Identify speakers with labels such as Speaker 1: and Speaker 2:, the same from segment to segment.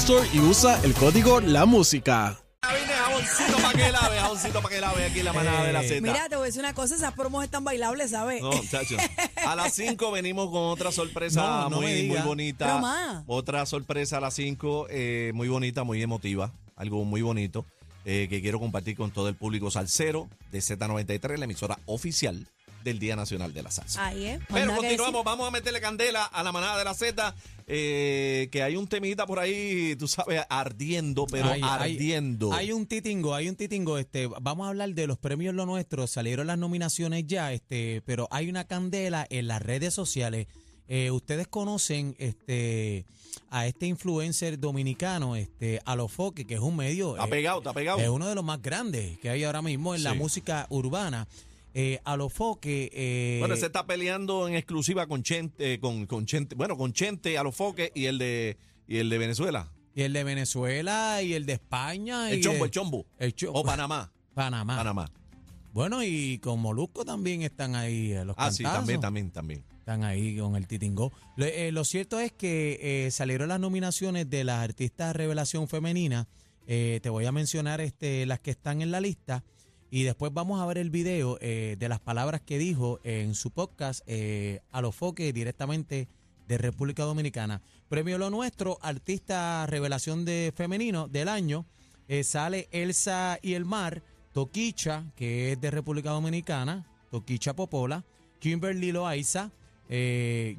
Speaker 1: Store y usa el código La Música.
Speaker 2: Vine jaboncito para que lave, jaboncito para que lave aquí en la manada de la Z.
Speaker 3: Mira, te voy a decir una cosa, esas promos están bailables, ¿sabes?
Speaker 2: No, muchachos. A las 5 venimos con otra sorpresa
Speaker 4: No, no me
Speaker 2: muy, muy bonita.
Speaker 3: Pero más.
Speaker 2: Otra sorpresa a las 5, eh, muy bonita, muy emotiva. Algo muy bonito eh, que quiero compartir con todo el público salsero de Z93, la emisora oficial del Día Nacional de la Salsa.
Speaker 3: Ahí es.
Speaker 2: Pero
Speaker 3: que
Speaker 2: continuamos, vamos a meterle candela a la manada de la Z, eh, que hay un temita por ahí, tú sabes, ardiendo, pero
Speaker 4: Hay-
Speaker 2: ardiendo.
Speaker 4: Hay, un titingo, hay un titingo. Este, vamos a hablar de los premios Lo Nuestro. Salieron las nominaciones ya, este, pero hay una candela en las redes sociales. Eh, Ustedes conocen este a este influencer dominicano, este Alofoque, que es un medio.
Speaker 2: Está
Speaker 4: eh,
Speaker 2: pegado, está pegado.
Speaker 4: Es uno de los más grandes que hay ahora mismo en la música urbana. Eh, Alofoque. Eh,
Speaker 2: Bueno, se está peleando en exclusiva con Chente, eh, con, con Chente, bueno, con Chente a los foques y el de y el de Venezuela.
Speaker 4: y el de Venezuela y el de España.
Speaker 2: El
Speaker 4: y
Speaker 2: chombo, el chombo.
Speaker 4: el
Speaker 2: O Panamá.
Speaker 4: Panamá.
Speaker 2: Panamá.
Speaker 4: Bueno, y con Molusco también están ahí eh, los
Speaker 2: Ah, sí, también, también, también.
Speaker 4: Están ahí con el titingó. Lo, eh, lo cierto es que eh, salieron las nominaciones de las artistas revelación femenina. Eh, te voy a mencionar este, las que están en la lista. Y después vamos a ver el video eh, de las palabras que dijo en su podcast eh, a los foques directamente de República Dominicana. Premio Lo Nuestro, artista revelación de femenino del año. Eh, sale Elsa y el Mar, Toquicha, que es de República Dominicana, Toquicha Popola, Kimberly Loaiza,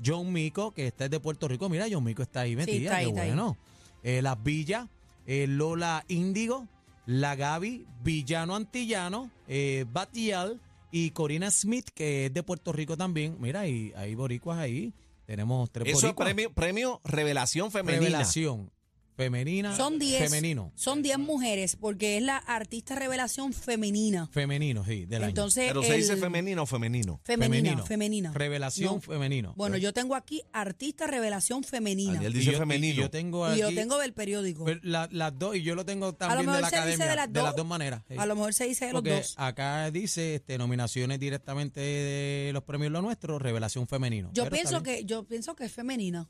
Speaker 4: John Mico, que está de Puerto Rico. Mira, John Mico está ahí metida,
Speaker 3: está ahí,
Speaker 4: qué
Speaker 3: está
Speaker 4: bueno. Las Villas, Lola Índigo, La Gaby, Villano Antillano, eh, Batial y Corina Smith, que es de Puerto Rico también. Mira, y hay boricuas ahí. Tenemos tres
Speaker 2: Eso es premio, premio Revelación Femenina.
Speaker 4: Revelación. Femenina.
Speaker 3: Son 10.
Speaker 4: Femenino.
Speaker 3: Son 10 mujeres porque es la artista revelación femenina.
Speaker 4: Femenino, sí, del año.
Speaker 3: Entonces,
Speaker 2: Pero se dice
Speaker 3: el-
Speaker 2: femenino o femenino.
Speaker 3: femenina, femenina.
Speaker 4: Revelación
Speaker 3: No.
Speaker 4: femenino.
Speaker 3: Bueno, yo tengo aquí artista revelación femenina.
Speaker 2: Daniel
Speaker 4: Y
Speaker 2: dice
Speaker 4: yo- y
Speaker 2: femenino.
Speaker 4: yo tengo
Speaker 3: Y yo tengo del periódico.
Speaker 4: pues, la- las dos, y yo lo tengo también de
Speaker 3: mejor
Speaker 4: la
Speaker 3: se dice
Speaker 4: academia.
Speaker 3: de las dos.
Speaker 4: maneras. sí.
Speaker 3: A lo mejor se dice de los
Speaker 4: Porque
Speaker 3: dos.
Speaker 4: acá dice este, nominaciones directamente de los premios Lo Nuestro, Revelación Femenino.
Speaker 3: Yo
Speaker 4: Pero está
Speaker 3: pienso
Speaker 4: bien.
Speaker 3: que yo pienso que es femenina.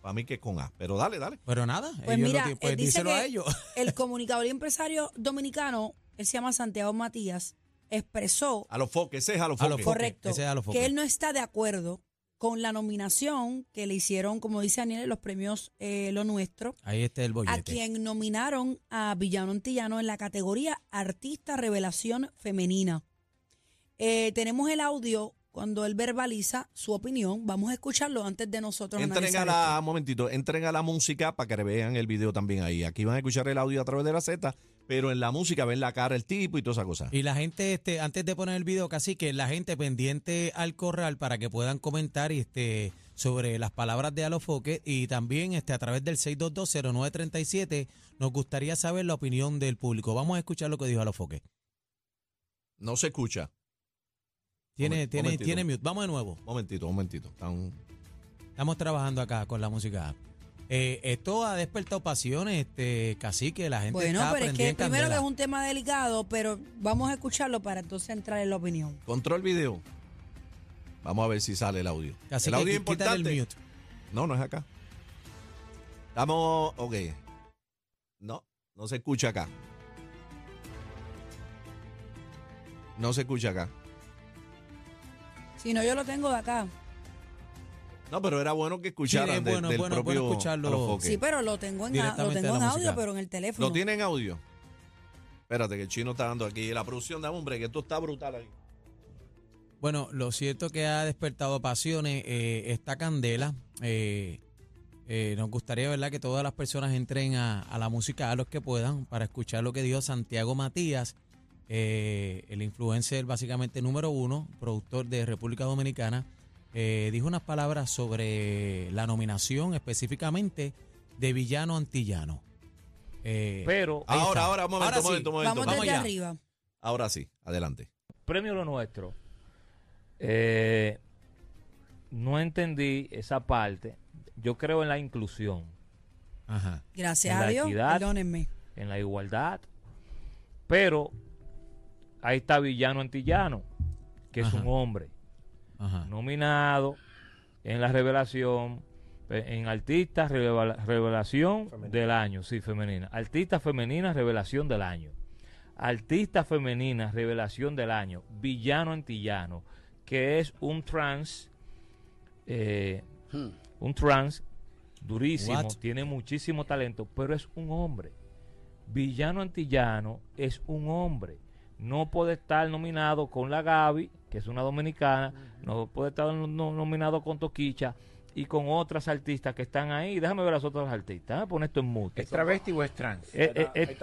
Speaker 2: Para mí que es con A. Pero dale, dale.
Speaker 4: Pero nada,
Speaker 3: Pues
Speaker 4: ellos
Speaker 3: mira,
Speaker 4: lo que- pues
Speaker 3: él dice
Speaker 4: díselo
Speaker 3: que
Speaker 4: a ellos.
Speaker 3: el comunicador y empresario dominicano, él se llama Santiago Matías, expresó
Speaker 2: A los foques, ese es a los
Speaker 4: A los
Speaker 2: foques.
Speaker 4: foques.
Speaker 3: correcto
Speaker 4: ese es a los
Speaker 3: que
Speaker 4: focos.
Speaker 3: él no está de acuerdo con la nominación que le hicieron, como dice Daniel, en los premios eh, Lo Nuestro,
Speaker 4: Ahí está el
Speaker 3: a
Speaker 4: bollete.
Speaker 3: quien nominaron a Villano Antillano en la categoría Artista Revelación Femenina. Eh, tenemos el audio cuando él verbaliza su opinión. Vamos a escucharlo antes de nosotros
Speaker 2: Entren a la,
Speaker 3: esto.
Speaker 2: momentito, entren a la música para que vean el video también ahí. Aquí van a escuchar el audio a través de la Z, pero en la música ven la cara, el tipo y toda esa cosa.
Speaker 4: Y la gente, este, antes de poner el video, casi que la gente pendiente al corral para que puedan comentar este, sobre las palabras de Alofoque y también este, a través del 6220937 nos gustaría saber la opinión del público. Vamos a escuchar lo que dijo Alofoque.
Speaker 2: No se escucha.
Speaker 4: Tiene,
Speaker 2: Momen-
Speaker 4: tiene,
Speaker 2: momentito.
Speaker 4: tiene mute. Vamos de nuevo.
Speaker 2: Momentito, momentito. Están-
Speaker 4: Estamos trabajando acá con la música. Eh, esto ha despertado pasiones, este, cacique, la gente
Speaker 3: Bueno,
Speaker 4: está
Speaker 3: pero es
Speaker 4: prendida
Speaker 3: que
Speaker 4: en
Speaker 3: primero que
Speaker 4: candela.
Speaker 3: es un tema delicado, pero vamos a escucharlo para entonces entrar en la opinión.
Speaker 2: Control video. Vamos a ver si sale el audio.
Speaker 4: Cacique,
Speaker 2: el audio es
Speaker 4: quí- quítale
Speaker 2: importante.
Speaker 4: el mute.
Speaker 2: No, no es acá. Estamos, ok. No, no se escucha acá. No se escucha acá.
Speaker 3: Si no, yo lo tengo de acá.
Speaker 2: No, pero era bueno que escucharan
Speaker 4: Sí, es
Speaker 2: de-
Speaker 4: bueno,
Speaker 2: del
Speaker 4: bueno,
Speaker 2: propio
Speaker 4: bueno escucharlo.
Speaker 3: Sí, pero lo tengo en, lo tengo
Speaker 4: de
Speaker 3: en audio, pero en el teléfono.
Speaker 2: ¿Lo tiene en audio? Espérate, que el chino está dando aquí. La producción, dame hombre, que esto está brutal aquí.
Speaker 4: Bueno, lo cierto que ha despertado pasiones eh, esta candela. eh, eh, nos gustaría, ¿verdad?, que todas las personas entren a, a la música a los que puedan para escuchar lo que dijo Santiago Matías, eh, el influencer básicamente número uno, productor de República Dominicana. eh, dijo unas palabras sobre la nominación específicamente de villano antillano. Eh,
Speaker 5: Pero,
Speaker 2: Ahora, ahora, un momento,
Speaker 4: Ahora
Speaker 2: un
Speaker 4: sí.
Speaker 2: momento, un momento.
Speaker 3: Vamos
Speaker 4: Vamos
Speaker 3: desde
Speaker 4: allá.
Speaker 3: arriba.
Speaker 2: Ahora sí, adelante.
Speaker 5: premio lo nuestro. Eh, no entendí esa parte. Yo creo en la inclusión,
Speaker 4: ajá.
Speaker 3: Gracias
Speaker 5: En
Speaker 3: a
Speaker 5: la
Speaker 3: Dios.
Speaker 5: equidad.
Speaker 3: Perdónenme.
Speaker 5: en la igualdad. Pero ahí está Villano Antillano, que es un hombre
Speaker 4: Ajá.
Speaker 5: nominado en la revelación, eh, en Artista Revela- Revelación del Año, sí, femenina. Artista Femenina Revelación del Año. Artista Femenina Revelación del Año. Villano Antillano, que es un trans, eh, un trans durísimo,
Speaker 4: What?
Speaker 5: tiene muchísimo talento, pero es un hombre. Villano Antillano es un hombre. No puede estar nominado con la Gaby, que es una dominicana, no puede estar no- no- nominado con Toquicha y con otras artistas que están ahí. Déjame ver las otras artistas. Déjame poner esto en mute.
Speaker 6: ¿Es travesti o es trans?
Speaker 5: Eh, eh, eh,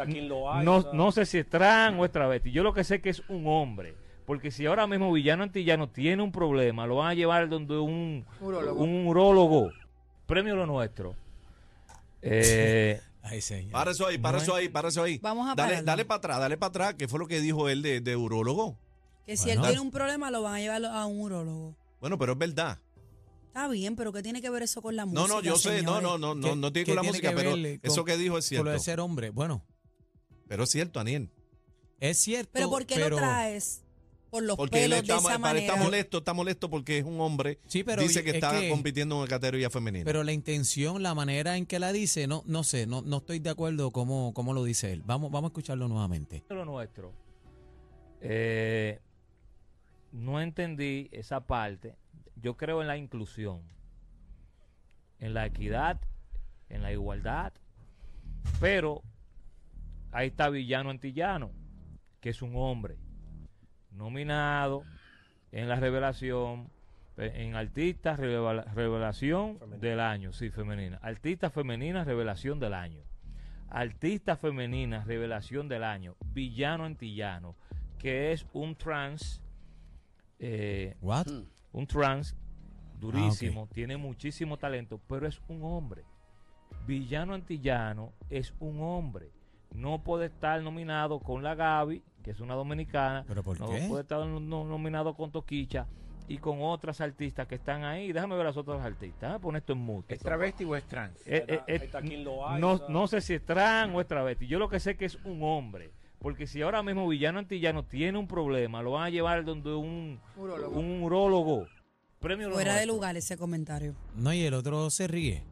Speaker 5: no, no sé si es trans o es travesti. Yo lo que sé que es un hombre. Porque si ahora mismo Villano Antillano tiene un problema, lo van a llevar donde un un urólogo. Premio lo nuestro. Eh,
Speaker 4: Ay, señor.
Speaker 2: Para eso ahí, para
Speaker 4: No
Speaker 2: eso
Speaker 4: es-
Speaker 2: ahí, para eso ahí.
Speaker 3: Vamos a
Speaker 2: Dale,
Speaker 3: pararlo.
Speaker 2: dale para atrás, dale para atrás. ¿Qué fue lo que dijo él de, de urólogo?
Speaker 3: Que si
Speaker 4: Bueno.
Speaker 3: él tiene un problema, lo van a llevar a un urólogo.
Speaker 2: Bueno, pero es verdad.
Speaker 3: Está bien, pero ¿qué tiene que ver eso con la música?
Speaker 2: No, no, yo sé, no,
Speaker 3: señores?
Speaker 2: no, no, no,
Speaker 4: ¿Qué-
Speaker 2: no tiene
Speaker 4: qué
Speaker 2: con la música,
Speaker 4: que
Speaker 2: pero
Speaker 4: ver
Speaker 2: eso que dijo es
Speaker 4: Por
Speaker 2: cierto.
Speaker 4: lo de ser hombre. Bueno,
Speaker 2: Pero es cierto, Aniel.
Speaker 4: es cierto.
Speaker 3: Pero ¿por qué lo traes por los
Speaker 2: Porque él
Speaker 3: pelos
Speaker 2: está,
Speaker 3: de esa
Speaker 2: para- está
Speaker 3: manera?
Speaker 2: molesto, está molesto porque es un hombre.
Speaker 4: Sí, pero
Speaker 2: dice que
Speaker 4: es
Speaker 2: está
Speaker 4: que-
Speaker 2: compitiendo en una categoría femenina.
Speaker 4: Pero la intención, la manera en que la dice, no, no sé, no, no estoy de acuerdo cómo, cómo lo dice él. Vamos, vamos a escucharlo nuevamente.
Speaker 5: lo nuestro. Eh, no entendí esa parte. Yo creo en la inclusión, en la equidad, en la igualdad. Pero ahí está Villano Antillano, que es un hombre nominado en la revelación, eh, en Artista Revela- Revelación del Año, sí, femenina. Artista Femenina Revelación del Año. Artista Femenina Revelación del Año, Villano Antillano, que es un trans, eh,
Speaker 4: What?
Speaker 5: un trans durísimo, tiene muchísimo talento, pero es un hombre. Villano Antillano es un hombre. No puede estar nominado con la Gaby, que es una dominicana.
Speaker 4: ¿Pero por
Speaker 5: no
Speaker 4: qué?
Speaker 5: puede estar no- no- nominado con Toquicha y con otras artistas que están ahí. Déjame ver las otras artistas. Déjame poner esto en mute.
Speaker 6: ¿Es travesti o es trans?
Speaker 5: Eh, eh, eh, no, no sé si es trans o es travesti. Yo lo que sé que es un hombre. Porque si ahora mismo Villano Antillano tiene un problema, lo van a llevar donde un un urólogo. Premio
Speaker 3: Fuera de lugar ese comentario.
Speaker 4: No, y el otro se ríe.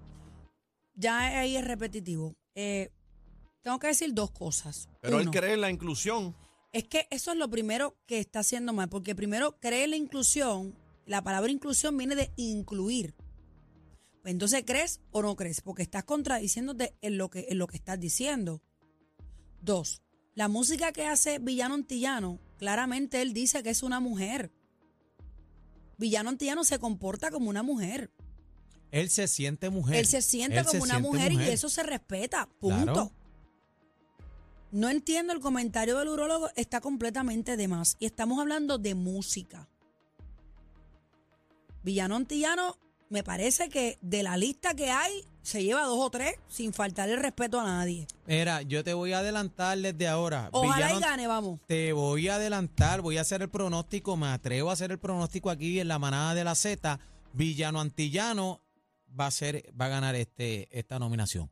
Speaker 3: Ya ahí es repetitivo. Eh, tengo que decir dos cosas.
Speaker 2: Pero él
Speaker 3: Uno,
Speaker 2: cree en la inclusión.
Speaker 3: Es que eso es lo primero que está haciendo mal, porque primero cree en la inclusión, la palabra inclusión viene de incluir. Pues entonces, ¿crees o no crees? Porque estás contradiciéndote en lo que, en lo que estás diciendo. Dos, la música que hace Villano Antillano, claramente él dice que es una mujer. Villano Antillano se comporta como una mujer.
Speaker 4: Él se siente mujer.
Speaker 3: Él se siente
Speaker 4: Él
Speaker 3: como
Speaker 4: se
Speaker 3: una
Speaker 4: siente
Speaker 3: mujer, y eso se respeta. Punto.
Speaker 4: Claro.
Speaker 3: No entiendo el comentario del urólogo, está completamente de más. Y estamos hablando de música. Villano Antillano, me parece que de la lista que hay, se lleva dos o tres sin faltar el respeto a nadie.
Speaker 4: Mira, yo te voy a adelantar desde ahora.
Speaker 3: Ojalá
Speaker 4: Villano-
Speaker 3: y gane, vamos.
Speaker 4: Te voy a adelantar, voy a hacer el pronóstico, me atrevo a hacer el pronóstico aquí en la manada de la Z. Villano Antillano va a ser, va a ganar este, esta nominación.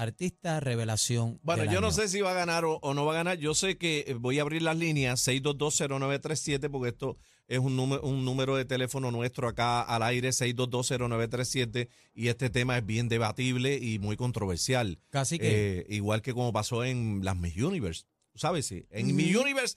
Speaker 4: Artista Revelación.
Speaker 2: Bueno,
Speaker 4: del
Speaker 2: yo no sé si va a ganar o, o no va a ganar. Yo sé que eh, voy a abrir las líneas 6220937 porque esto es un número, un número de teléfono nuestro acá al aire 6220937 y este tema es bien debatible y muy controversial.
Speaker 4: Casi que.
Speaker 2: Eh, igual que como pasó en las Miss Universe. ¿Sabes? Sí. En
Speaker 3: Ujú.
Speaker 2: Miss Universe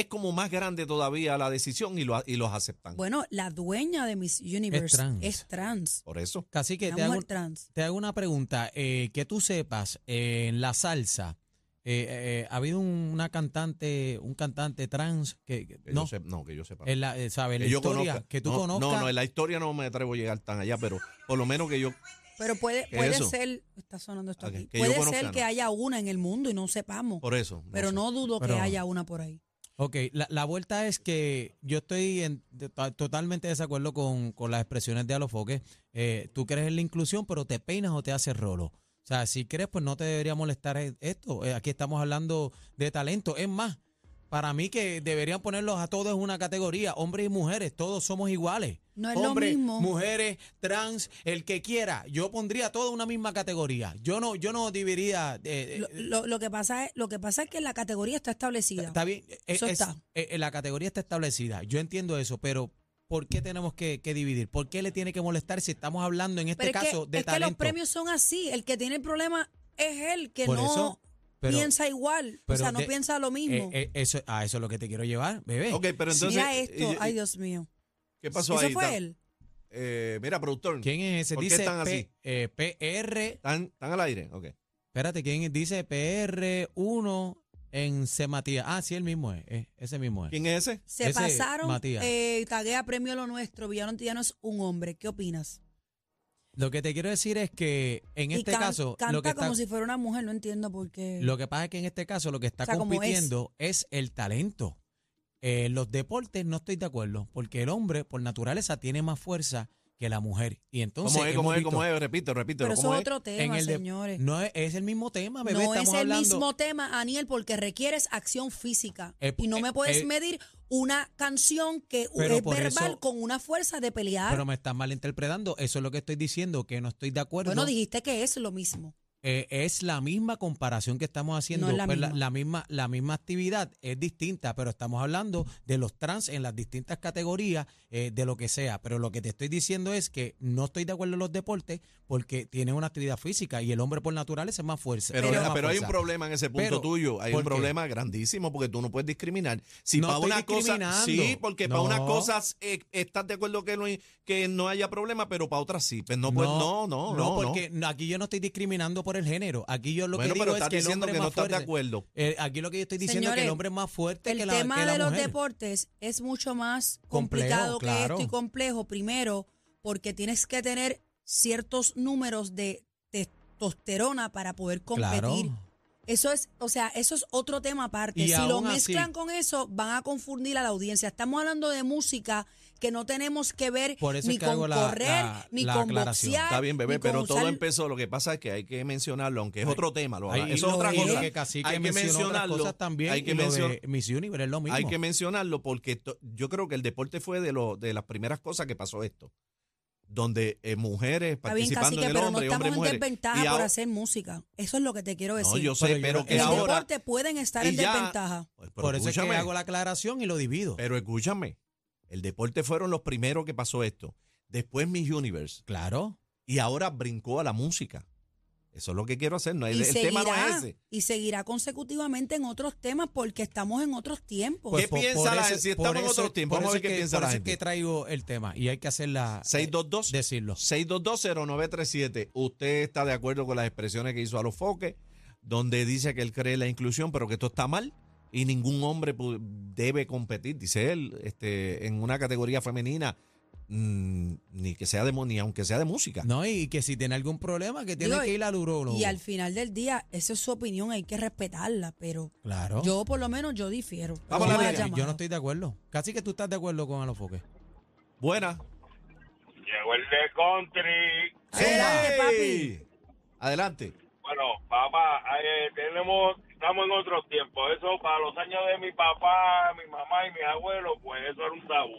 Speaker 2: es como más grande todavía la decisión y, lo, y los aceptan.
Speaker 3: Bueno, la dueña de Miss Universe
Speaker 4: trans.
Speaker 3: es trans.
Speaker 2: Por eso.
Speaker 4: Casi que te hago,
Speaker 3: trans.
Speaker 4: te hago una pregunta. eh, que tú sepas, eh, en la salsa, eh, eh, ¿ha habido un- una cantante, un cantante trans que, que-
Speaker 2: Que
Speaker 4: no,
Speaker 2: yo no, que yo sepa.
Speaker 4: en la, eh, ¿sabes? La
Speaker 2: que yo
Speaker 4: historia,
Speaker 2: conozca.
Speaker 4: que tú
Speaker 2: no,
Speaker 4: conozcas.
Speaker 2: No, no, en la historia no me atrevo a llegar tan allá, pero por lo menos que yo.
Speaker 3: Pero puede,
Speaker 2: ¿Qué
Speaker 3: puede
Speaker 2: eso?
Speaker 3: ser, está sonando esto
Speaker 2: que-
Speaker 3: aquí,
Speaker 2: yo
Speaker 3: puede ser que haya una en el mundo y no sepamos.
Speaker 2: Por eso.
Speaker 3: pero
Speaker 2: sé.
Speaker 3: no dudo
Speaker 4: Pero-
Speaker 3: que haya una por ahí.
Speaker 4: Ok, la, la vuelta es que yo estoy en- totalmente de desacuerdo con, con las expresiones de Alofoque. Eh, tú crees en la inclusión, pero te peinas o te haces rolo. O sea, si crees, pues no te debería molestar e- esto. Eh, aquí estamos hablando de talento. Es más, para mí que deberían ponerlos a todos en una categoría, hombres y mujeres, todos somos iguales.
Speaker 3: No es lo mismo.
Speaker 4: mujeres, trans, el que quiera. Yo pondría todo en una misma categoría. Yo no, yo no dividiría. eh,
Speaker 3: Lo,
Speaker 4: eh,
Speaker 3: lo- lo que pasa es, lo que pasa es que la categoría está establecida.
Speaker 4: Está bien, eh,
Speaker 3: Eso
Speaker 4: es-
Speaker 3: está.
Speaker 4: la categoría está establecida. Yo entiendo eso, pero ¿por qué tenemos que, que dividir? ¿Por qué le tiene que molestar si estamos hablando en este
Speaker 3: Pero es,
Speaker 4: caso
Speaker 3: que,
Speaker 4: de
Speaker 3: es que
Speaker 4: talento?
Speaker 3: los premios son así. El que tiene el problema es él, que
Speaker 4: Por
Speaker 3: no
Speaker 4: eso, pero-
Speaker 3: piensa igual. O sea, no
Speaker 4: de-
Speaker 3: piensa lo mismo.
Speaker 4: Eh, eh, eso, a eso es lo que te quiero llevar, bebé.
Speaker 2: Ok, pero entonces.
Speaker 3: Mira esto,
Speaker 2: y- y-
Speaker 3: ay Dios mío.
Speaker 2: ¿Qué pasó
Speaker 3: Eso
Speaker 2: ahí?
Speaker 3: fue él.
Speaker 2: eh, mira, productor.
Speaker 4: ¿Quién es ese?
Speaker 2: ¿Por qué
Speaker 4: Dice
Speaker 2: están
Speaker 4: P-
Speaker 2: así?
Speaker 4: eh, PR,
Speaker 2: ¿Están, están al aire? Ok.
Speaker 4: espérate, ¿quién es? dice PR1 en C. Matías? Ah, sí, el mismo es, eh, ese mismo es.
Speaker 2: ¿Quién es ese?
Speaker 3: Se
Speaker 4: Ese,
Speaker 3: pasaron,
Speaker 4: Matías.
Speaker 3: eh, taguea premio lo nuestro, Villano Antillano es un hombre. ¿Qué opinas?
Speaker 4: Lo que te quiero decir es que en
Speaker 3: y
Speaker 4: este
Speaker 3: can-
Speaker 4: caso,
Speaker 3: canta
Speaker 4: lo que está,
Speaker 3: como si fuera una mujer, no entiendo por qué.
Speaker 4: Lo que pasa es que en este caso lo que está
Speaker 3: O sea, como es.
Speaker 4: compitiendo es. el talento. En los deportes no estoy de acuerdo, porque el hombre por naturaleza tiene más fuerza que la mujer. Y entonces
Speaker 2: ¿Cómo es? ¿Cómo es? ¿Cómo es? Repito, repito.
Speaker 3: Pero eso
Speaker 2: ¿Cómo
Speaker 3: es
Speaker 2: es?
Speaker 3: otro tema,
Speaker 4: en el de-
Speaker 3: señores.
Speaker 4: no es, es el mismo tema, bebé.
Speaker 3: No
Speaker 4: estamos
Speaker 3: es el
Speaker 4: hablando.
Speaker 3: mismo tema, Aniel, porque requieres acción física.
Speaker 4: Eh,
Speaker 3: y no
Speaker 4: eh,
Speaker 3: me puedes
Speaker 4: eh,
Speaker 3: medir una canción que es verbal
Speaker 4: eso-
Speaker 3: con una fuerza de pelear.
Speaker 4: Pero me estás malinterpretando. Eso es lo que estoy diciendo, que no estoy de acuerdo.
Speaker 3: bueno, dijiste que es lo mismo.
Speaker 4: Eh, es la misma comparación que estamos haciendo.
Speaker 3: No es la
Speaker 4: pues
Speaker 3: misma.
Speaker 4: la, misma, la misma actividad es distinta, pero estamos hablando de los trans en las distintas categorías, eh, de lo que sea. Pero lo que te estoy diciendo es que no estoy de acuerdo en los deportes porque tienen una actividad física y el hombre por naturaleza es más fuerza.
Speaker 2: Pero, pero,
Speaker 4: más
Speaker 2: hay un problema en ese punto
Speaker 4: Pero,
Speaker 2: tuyo. Hay
Speaker 4: ¿por
Speaker 2: un
Speaker 4: qué?
Speaker 2: problema grandísimo porque tú no puedes discriminar. Si
Speaker 4: No
Speaker 2: para una cosa. Sí, porque para unas cosas eh, estás de acuerdo que no, hay- que no haya problema, pero para otras sí. Pues no, pues no, no, no.
Speaker 4: no, porque aquí yo no estoy discriminando por el género. Aquí yo lo
Speaker 2: bueno,
Speaker 4: que digo es que el hombre
Speaker 2: no
Speaker 4: más
Speaker 2: de acuerdo.
Speaker 4: Eh, aquí lo que yo estoy diciendo es que el hombre es más fuerte
Speaker 3: El
Speaker 4: que la,
Speaker 3: tema
Speaker 4: que la
Speaker 3: de los
Speaker 4: mujer.
Speaker 3: deportes es mucho más
Speaker 4: Complejo,
Speaker 3: complicado que
Speaker 4: claro.
Speaker 3: esto y complejo. Primero, porque tienes que tener ciertos números de testosterona para poder competir.
Speaker 4: Claro.
Speaker 3: Eso es, o sea, eso es otro tema aparte.
Speaker 4: Y
Speaker 3: si lo
Speaker 4: así-
Speaker 3: mezclan con eso, van a confundir a la audiencia. Estamos hablando de música que no tenemos que ver
Speaker 4: Por eso
Speaker 3: ni
Speaker 4: es que
Speaker 3: con
Speaker 4: la-
Speaker 3: correr,
Speaker 4: la-
Speaker 3: ni
Speaker 4: la
Speaker 3: con
Speaker 4: aclaración.
Speaker 3: boxear.
Speaker 2: Está bien, bebé, pero todo empezó. Lo que pasa es que hay que mencionarlo, aunque es otro tema. Lo,
Speaker 4: Ahí
Speaker 2: eso es otra cosa.
Speaker 4: que Cacique
Speaker 2: hay que mencionarlo.
Speaker 4: cosas también.
Speaker 2: hay que
Speaker 4: y lo
Speaker 2: mencionar.
Speaker 4: de Miss Universe es lo mismo.
Speaker 2: Hay que mencionarlo porque to- yo creo que el deporte fue de, lo, de las primeras cosas que pasó esto. Donde eh, mujeres
Speaker 3: Está bien,
Speaker 2: participando
Speaker 3: cacique,
Speaker 2: en el
Speaker 3: pero no
Speaker 2: hombre y
Speaker 3: estamos
Speaker 2: hombres y
Speaker 3: en
Speaker 2: mujeres.
Speaker 3: desventaja
Speaker 2: Y
Speaker 3: por
Speaker 2: ahora-
Speaker 3: hacer música. Eso es lo que te quiero decir.
Speaker 2: No, yo sé,
Speaker 4: Pero
Speaker 2: que
Speaker 3: en el
Speaker 2: ahora.
Speaker 3: deporte pueden estar en
Speaker 2: ya-
Speaker 3: desventaja.
Speaker 2: Pues,
Speaker 4: Por eso es que hago la aclaración y lo divido.
Speaker 2: Pero escúchame, el deporte fueron los primeros que pasó esto. Después Miss Universe.
Speaker 4: claro.
Speaker 2: Y ahora brincó a la música. Eso es lo que quiero hacer. No, el,
Speaker 3: y,
Speaker 2: el tema no
Speaker 3: seguirá,
Speaker 2: es ese.
Speaker 3: y seguirá consecutivamente en otros temas porque estamos en otros tiempos.
Speaker 2: ¿Qué piensa la gente? Si estamos en otros tiempos,
Speaker 4: por
Speaker 2: vamos a ver qué
Speaker 4: es que-
Speaker 2: piensa
Speaker 4: por
Speaker 2: la
Speaker 4: eso es
Speaker 2: gente.
Speaker 4: que traigo el tema y hay que hacerla.
Speaker 2: 622.
Speaker 4: decirlo.
Speaker 2: 6220937. Usted está de acuerdo con las expresiones que hizo a los foques, donde dice que él cree en la inclusión, pero que esto está mal y ningún hombre debe competir, dice él, este, en una categoría femenina, mm, ni que sea de ni aunque sea de música.
Speaker 4: No, y que si tiene algún problema, que tiene
Speaker 3: Digo,
Speaker 4: que ir al urólogo.
Speaker 3: Y al final del día, esa es su opinión, hay que respetarla, pero
Speaker 4: Claro.
Speaker 3: yo por lo menos yo difiero.
Speaker 4: Sí,
Speaker 3: llamar.
Speaker 4: yo no estoy de acuerdo. Casi que tú estás de acuerdo con Alofoque.
Speaker 2: Buena.
Speaker 7: Llegó el de country.
Speaker 3: Adelante,
Speaker 2: ¡Ey!
Speaker 3: papi.
Speaker 2: Adelante.
Speaker 7: Bueno, papá, eh, tenemos, estamos en otros tiempos. Eso para los años de mi papá, mi mamá y mis abuelos, pues eso era un tabú.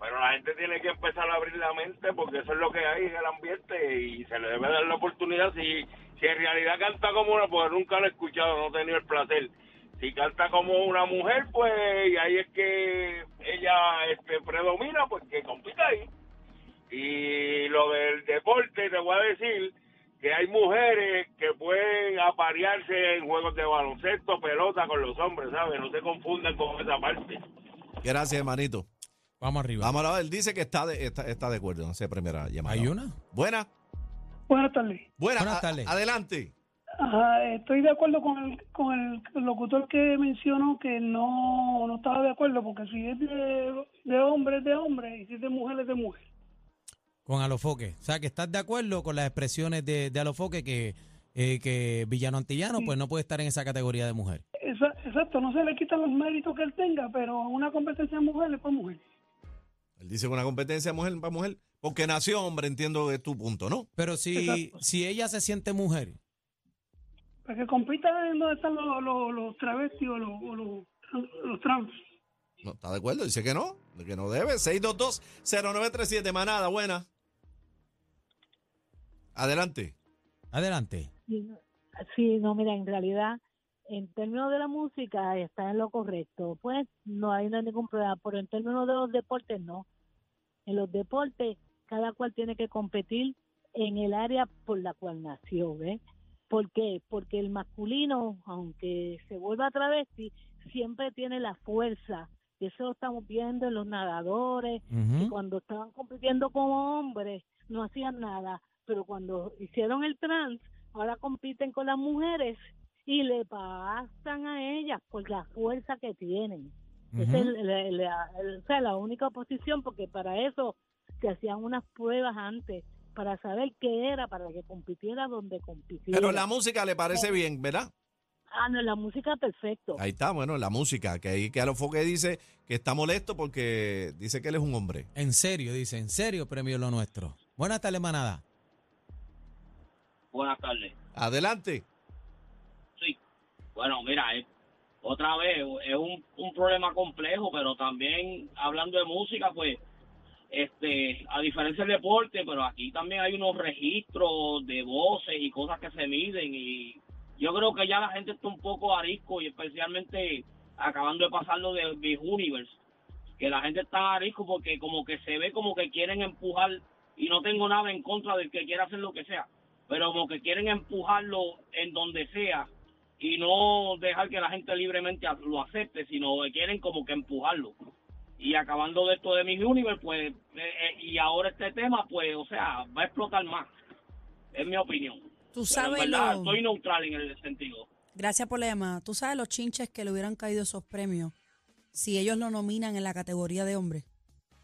Speaker 7: Pero la gente tiene que empezar a abrir la mente porque eso es lo que hay en el ambiente y se le debe dar la oportunidad. Si, si en realidad canta como una, pues nunca lo he escuchado, no he tenido el placer. Si canta como una mujer, pues y ahí es que ella este, predomina, pues que compita ahí. Y lo del deporte, te voy a decir que hay mujeres que pueden aparearse en juegos de baloncesto, pelota con los hombres, ¿sabes? No se confundan con esa parte.
Speaker 2: Gracias, hermanito.
Speaker 4: Vamos arriba.
Speaker 2: Vamos a ver, él dice que está de, está, está de acuerdo. No sé, primera llamada.
Speaker 4: ¿Hay una?
Speaker 2: Buena,
Speaker 8: Buenas tardes.
Speaker 2: buena.
Speaker 4: Buenas
Speaker 2: a-
Speaker 4: tardes.
Speaker 2: adelante.
Speaker 8: Ajá, estoy de acuerdo con el, con el locutor que mencionó que no, no estaba de acuerdo, porque si es de, de hombre es de hombre y si es de mujer es de mujer.
Speaker 4: Con Alofoque. O sea, que estás de acuerdo con las expresiones de, de Alofoque que, eh, que Villano Antillano pues no puede estar en esa categoría de mujer.
Speaker 8: Esa- exacto, no se le quitan los méritos que él tenga, pero una competencia de mujer es para mujer.
Speaker 2: Él dice que una competencia mujer para mujer, porque nació hombre, entiendo que es tu punto, ¿no?
Speaker 4: Pero si,
Speaker 8: Exacto.
Speaker 4: si ella se siente mujer,
Speaker 8: Para que compita en donde están los, los, los travestis o los, los, los trans.
Speaker 2: No, ¿Está de acuerdo? Dice que no, que no debe. 622-0937, manada, buena. Adelante.
Speaker 4: adelante.
Speaker 9: Sí, no, mira, en realidad, en términos de la música está en lo correcto. Pues no hay no hay ningún problema, pero en términos de los deportes, no. En los deportes, cada cual tiene que competir en el área por la cual nació, ¿ves? ¿Por qué? Porque el masculino, aunque se vuelva travesti, siempre tiene la fuerza. Y eso lo estamos viendo en los nadadores, que cuando estaban compitiendo como hombres no hacían nada, pero cuando hicieron el trans, ahora compiten con las mujeres y le pasan a ellas por la fuerza que tienen. Esa es la, la- o sea, la única oposición, porque para eso se hacían unas pruebas antes, para saber qué era, para que compitiera donde compitiera.
Speaker 2: Pero la música le parece bien, ¿verdad?
Speaker 9: Ah, no, la música perfecto.
Speaker 2: Ahí está, bueno, la música, que ahí que Alofoque dice que está molesto porque dice que él es un hombre.
Speaker 4: En serio, dice, en serio, premio lo nuestro. Buenas tardes, manada.
Speaker 10: Buenas tardes.
Speaker 2: Adelante.
Speaker 10: Bueno, mira, otra vez es un, un problema complejo, pero también hablando de música, pues, este, a diferencia del deporte, pero aquí también hay unos registros de voces y cosas que se miden y yo creo que ya la gente está un poco arisco y especialmente acabando de pasar lo de Big Universe, que la gente está arisco porque como que se ve como que quieren empujar y no tengo nada en contra del que quiera hacer lo que sea, pero como que quieren empujarlo en donde sea y no dejar que la gente libremente lo acepte, sino que quieren como que empujarlo. Y acabando de esto de Miss Universe, pues, eh, eh, y ahora este tema, pues, o sea, va a explotar más. Es mi opinión.
Speaker 3: Tú
Speaker 10: Pero en
Speaker 3: sabes
Speaker 10: verdad,
Speaker 3: lo...
Speaker 10: Estoy neutral en el sentido.
Speaker 3: Gracias por la llamada. Tú sabes los chinches que le hubieran caído esos premios si ellos lo nominan en la categoría de hombre.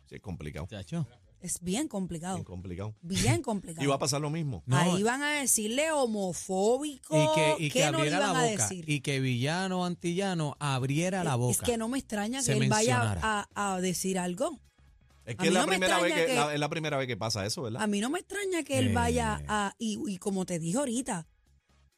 Speaker 2: Sí, es complicado.
Speaker 4: Chacho.
Speaker 3: Es bien complicado.
Speaker 2: Bien complicado.
Speaker 3: Bien complicado.
Speaker 2: Y va a pasar lo mismo.
Speaker 4: No,
Speaker 3: Ahí van a decirle homofóbico.
Speaker 4: y que, y que
Speaker 3: ¿Qué no le
Speaker 4: abriera la boca.
Speaker 3: decir?
Speaker 4: Y que Villano Antillano abriera la boca.
Speaker 3: Es que no me extraña que él vaya a, a decir algo.
Speaker 2: Es que es la,
Speaker 3: no me
Speaker 2: primera vez que,
Speaker 3: que-
Speaker 2: la- es la primera vez que pasa eso, ¿verdad?
Speaker 3: A mí no me extraña que él
Speaker 4: Eh.
Speaker 3: vaya a, y, y como te dije ahorita,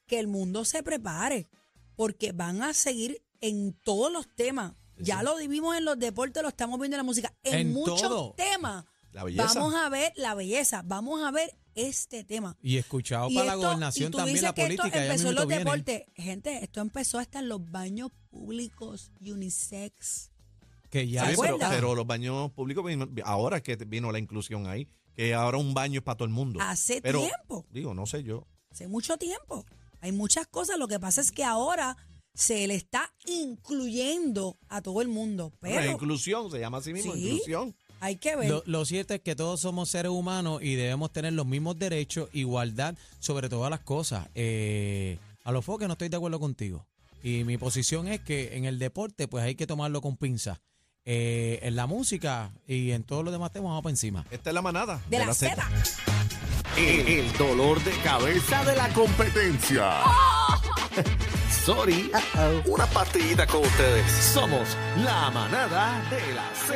Speaker 3: que el mundo se prepare, porque van a seguir en todos los temas. Ya lo vimos en los deportes, lo estamos viendo en la música. En,
Speaker 4: En
Speaker 3: muchos
Speaker 4: todo.
Speaker 3: temas.
Speaker 2: La belleza.
Speaker 3: Vamos a ver la belleza, vamos a ver este tema.
Speaker 4: Y escuchado
Speaker 3: Y
Speaker 4: para la
Speaker 3: esto-
Speaker 4: gobernación
Speaker 3: y tú
Speaker 4: también
Speaker 3: dices
Speaker 4: la
Speaker 3: que esto
Speaker 4: política. ya
Speaker 3: empezó en los
Speaker 4: viene.
Speaker 3: deportes. Gente, esto empezó hasta en los baños públicos unisex.
Speaker 4: Que ya
Speaker 3: ¿Se
Speaker 2: Sí, pero, los baños públicos, ahora que vino la inclusión ahí, que ahora un baño es para todo el mundo.
Speaker 3: Hace
Speaker 2: Pero,
Speaker 3: tiempo.
Speaker 2: Digo, no sé yo.
Speaker 3: hace mucho tiempo. Hay muchas cosas, lo que pasa es que ahora se le está incluyendo a todo el mundo,
Speaker 2: La
Speaker 3: pero
Speaker 2: inclusión, se llama así mismo,
Speaker 3: Sí.
Speaker 2: inclusión.
Speaker 3: Hay que ver.
Speaker 4: Lo, lo cierto es que todos somos seres humanos y debemos tener los mismos derechos, igualdad sobre todas las cosas. Eh, a los foques no estoy de acuerdo contigo. Y mi posición es que en el deporte pues hay que tomarlo con pinzas. Eh, en la música y en todos los demás temas vamos para encima.
Speaker 2: Esta es la manada.
Speaker 3: de la
Speaker 2: Zeta.
Speaker 3: seda.
Speaker 11: El, el dolor de cabeza de la competencia. Sorry. Una partidita con ustedes. Somos la manada de la Z.